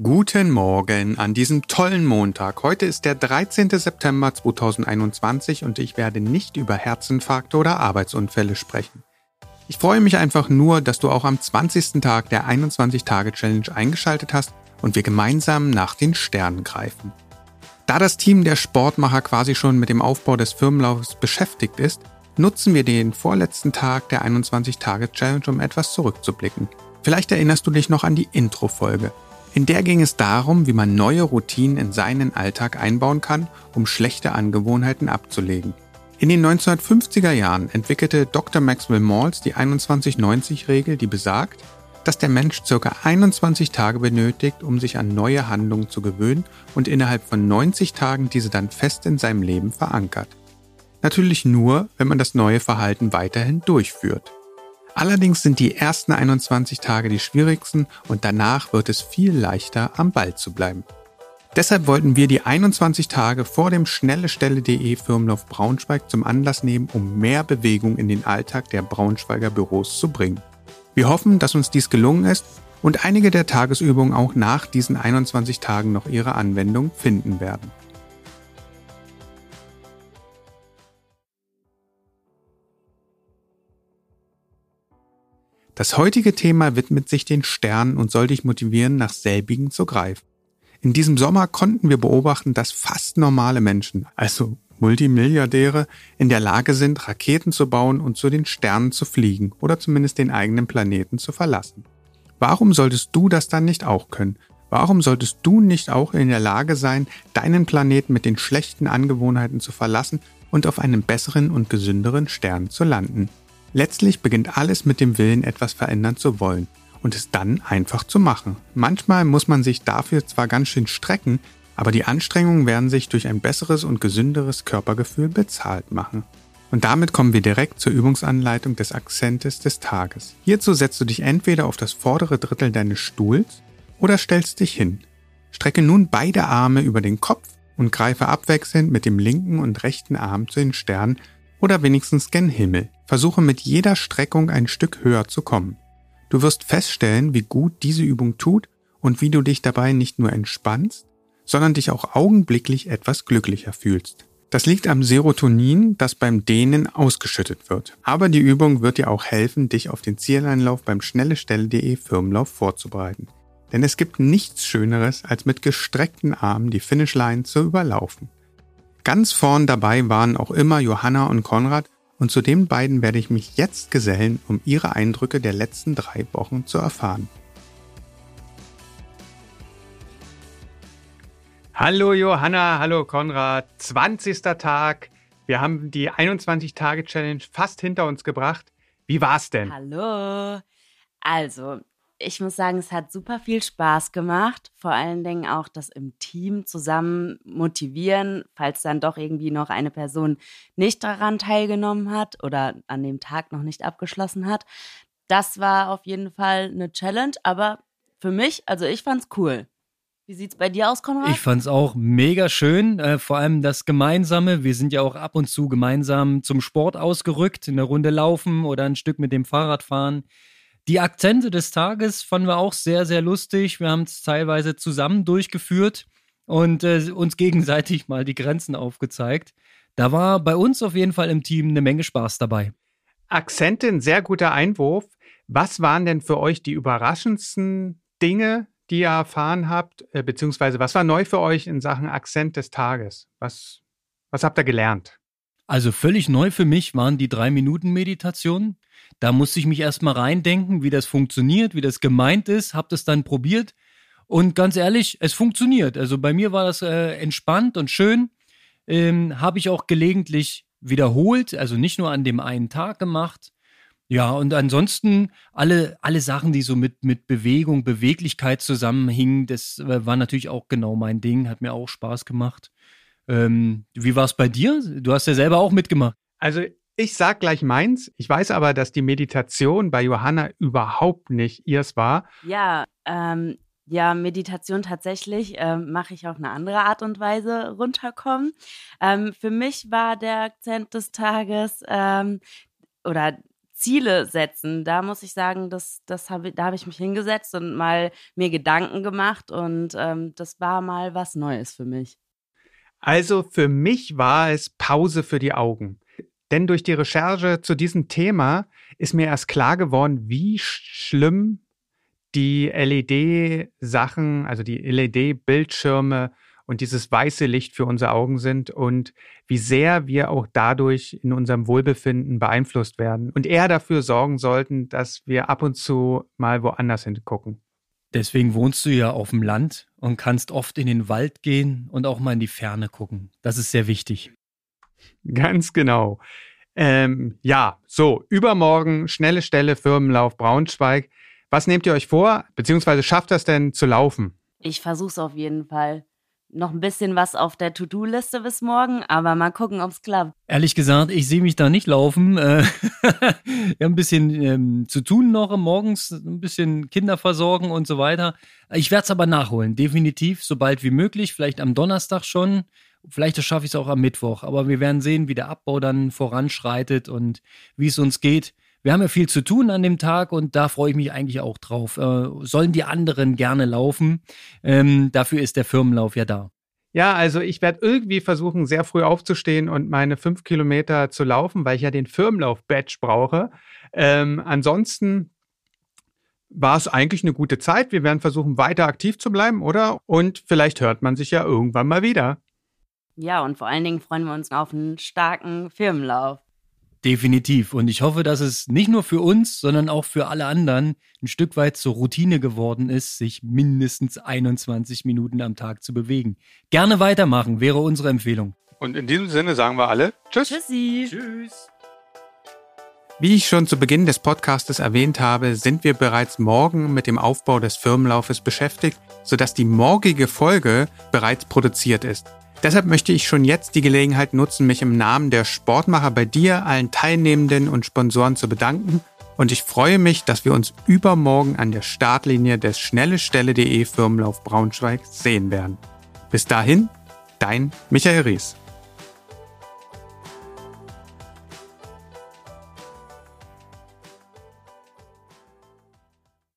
Guten Morgen an diesem tollen Montag. Heute ist der 13. September 2021 und ich werde nicht über Herzinfarkte oder Arbeitsunfälle sprechen. Ich freue mich einfach nur, dass du auch am 20. Tag der 21-Tage-Challenge eingeschaltet hast und wir gemeinsam nach den Sternen greifen. Da das Team der Sportmacher quasi schon mit dem Aufbau des Firmenlaufs beschäftigt ist, nutzen wir den vorletzten Tag der 21-Tage-Challenge, um etwas zurückzublicken. Vielleicht erinnerst du dich noch an die Intro-Folge. In der ging es darum, wie man neue Routinen in seinen Alltag einbauen kann, um schlechte Angewohnheiten abzulegen. In den 1950er Jahren entwickelte Dr. Maxwell Maltz die 21-90-Regel, die besagt, dass der Mensch ca. 21 Tage benötigt, um sich an neue Handlungen zu gewöhnen und innerhalb von 90 Tagen diese dann fest in seinem Leben verankert. Natürlich nur, wenn man das neue Verhalten weiterhin durchführt. Allerdings sind die ersten 21 Tage die schwierigsten und danach wird es viel leichter, am Ball zu bleiben. Deshalb wollten wir die 21 Tage vor dem schnellestelle.de Firmenlauf Braunschweig zum Anlass nehmen, um mehr Bewegung in den Alltag der Braunschweiger Büros zu bringen. Wir hoffen, dass uns dies gelungen ist und einige der Tagesübungen auch nach diesen 21 Tagen noch ihre Anwendung finden werden. Das heutige Thema widmet sich den Sternen und soll dich motivieren, nach selbigen zu greifen. In diesem Sommer konnten wir beobachten, dass fast normale Menschen, also Multimilliardäre, in der Lage sind, Raketen zu bauen und zu den Sternen zu fliegen oder zumindest den eigenen Planeten zu verlassen. Warum solltest du das dann nicht auch können? Warum solltest du nicht auch in der Lage sein, deinen Planeten mit den schlechten Angewohnheiten zu verlassen und auf einem besseren und gesünderen Stern zu landen? Letztlich beginnt alles mit dem Willen, etwas verändern zu wollen und es dann einfach zu machen. Manchmal muss man sich dafür zwar ganz schön strecken, aber die Anstrengungen werden sich durch ein besseres und gesünderes Körpergefühl bezahlt machen. Und damit kommen wir direkt zur Übungsanleitung des Akzentes des Tages. Hierzu setzt du dich entweder auf das vordere Drittel deines Stuhls oder stellst dich hin. Strecke nun beide Arme über den Kopf und greife abwechselnd mit dem linken und rechten Arm zu den Sternen oder wenigstens gen Himmel. Versuche mit jeder Streckung ein Stück höher zu kommen. Du wirst feststellen, wie gut diese Übung tut und wie du dich dabei nicht nur entspannst, sondern dich auch augenblicklich etwas glücklicher fühlst. Das liegt am Serotonin, das beim Dehnen ausgeschüttet wird. Aber die Übung wird dir auch helfen, dich auf den Zieleinlauf beim schnellestelle.de Firmenlauf vorzubereiten. Denn es gibt nichts Schöneres, als mit gestreckten Armen die Finishline zu überlaufen. Ganz vorn dabei waren auch immer Johanna und Konrad und zu den beiden werde ich mich jetzt gesellen, um ihre Eindrücke der letzten drei Wochen zu erfahren. Hallo Johanna, hallo Konrad, 20. Tag. Wir haben die 21-Tage-Challenge fast hinter uns gebracht. Wie war's denn? Hallo. Also, ich muss sagen, es hat super viel Spaß gemacht. Vor allen Dingen auch das im Team zusammen motivieren, falls dann doch irgendwie noch eine Person nicht daran teilgenommen hat oder an dem Tag noch nicht abgeschlossen hat. Das war auf jeden Fall eine Challenge, aber für mich, also ich fand's cool. Wie sieht's bei dir aus, Konrad? Ich fand's auch mega schön, äh, vor allem das Gemeinsame. Wir sind ja auch ab und zu gemeinsam zum Sport ausgerückt, eine Runde laufen oder ein Stück mit dem Fahrrad fahren. Die Akzente des Tages fanden wir auch sehr, sehr lustig. Wir haben es teilweise zusammen durchgeführt und äh, uns gegenseitig mal die Grenzen aufgezeigt. Da war bei uns auf jeden Fall im Team eine Menge Spaß dabei. Akzente, ein sehr guter Einwurf. Was waren denn für euch die überraschendsten Dinge, die ihr erfahren habt, äh, beziehungsweise was war neu für euch in Sachen Akzent des Tages? Was, was habt ihr gelernt? Also völlig neu für mich waren die drei Minuten Meditationen. Da musste ich mich erstmal reindenken, wie das funktioniert, wie das gemeint ist, habe das dann probiert und ganz ehrlich, es funktioniert. Also bei mir war das äh, entspannt und schön. Ähm, habe ich auch gelegentlich wiederholt, also nicht nur an dem einen Tag gemacht. Ja, und ansonsten alle, alle Sachen, die so mit, mit Bewegung, Beweglichkeit zusammenhingen, das äh, war natürlich auch genau mein Ding, hat mir auch Spaß gemacht. Ähm, wie war es bei dir? Du hast ja selber auch mitgemacht. Also ich sag gleich meins. Ich weiß aber, dass die Meditation bei Johanna überhaupt nicht ihrs war. Ja, ähm, ja, Meditation tatsächlich ähm, mache ich auf eine andere Art und Weise runterkommen. Ähm, für mich war der Akzent des Tages ähm, oder Ziele setzen, da muss ich sagen, das, das hab, da habe ich mich hingesetzt und mal mir Gedanken gemacht und ähm, das war mal was Neues für mich. Also für mich war es Pause für die Augen. Denn durch die Recherche zu diesem Thema ist mir erst klar geworden, wie schlimm die LED-Sachen, also die LED-Bildschirme und dieses weiße Licht für unsere Augen sind und wie sehr wir auch dadurch in unserem Wohlbefinden beeinflusst werden und eher dafür sorgen sollten, dass wir ab und zu mal woanders hingucken. Deswegen wohnst du ja auf dem Land und kannst oft in den Wald gehen und auch mal in die Ferne gucken. Das ist sehr wichtig. Ganz genau. Ähm, ja, so, übermorgen, schnelle Stelle, Firmenlauf Braunschweig. Was nehmt ihr euch vor, beziehungsweise schafft das denn zu laufen? Ich versuche es auf jeden Fall noch ein bisschen was auf der To-Do-Liste bis morgen, aber mal gucken, ob es klappt. Ehrlich gesagt, ich sehe mich da nicht laufen. Äh, wir haben ein bisschen ähm, zu tun noch morgens, ein bisschen Kinder versorgen und so weiter. Ich werde es aber nachholen, definitiv, sobald wie möglich, vielleicht am Donnerstag schon. Vielleicht schaffe ich es auch am Mittwoch, aber wir werden sehen, wie der Abbau dann voranschreitet und wie es uns geht wir haben ja viel zu tun an dem Tag und da freue ich mich eigentlich auch drauf. Äh, sollen die anderen gerne laufen? Ähm, dafür ist der Firmenlauf ja da. Ja, also ich werde irgendwie versuchen, sehr früh aufzustehen und meine fünf Kilometer zu laufen, weil ich ja den Firmenlauf-Badge brauche. Ähm, ansonsten war es eigentlich eine gute Zeit. Wir werden versuchen, weiter aktiv zu bleiben, oder? Und vielleicht hört man sich ja irgendwann mal wieder. Ja, und vor allen Dingen freuen wir uns auf einen starken Firmenlauf. Definitiv. Und ich hoffe, dass es nicht nur für uns, sondern auch für alle anderen ein Stück weit zur Routine geworden ist, sich mindestens 21 Minuten am Tag zu bewegen. Gerne weitermachen, wäre unsere Empfehlung. Und in diesem Sinne sagen wir alle Tschüss. Tschüssi. Tschüss. Wie ich schon zu Beginn des Podcastes erwähnt habe, sind wir bereits morgen mit dem Aufbau des Firmenlaufes beschäftigt, sodass die morgige Folge bereits produziert ist. Deshalb möchte ich schon jetzt die Gelegenheit nutzen, mich im Namen der Sportmacher bei dir, allen Teilnehmenden und Sponsoren zu bedanken. Und ich freue mich, dass wir uns übermorgen an der Startlinie des schnellestelle.de Firmenlauf Braunschweig sehen werden. Bis dahin, dein Michael Ries.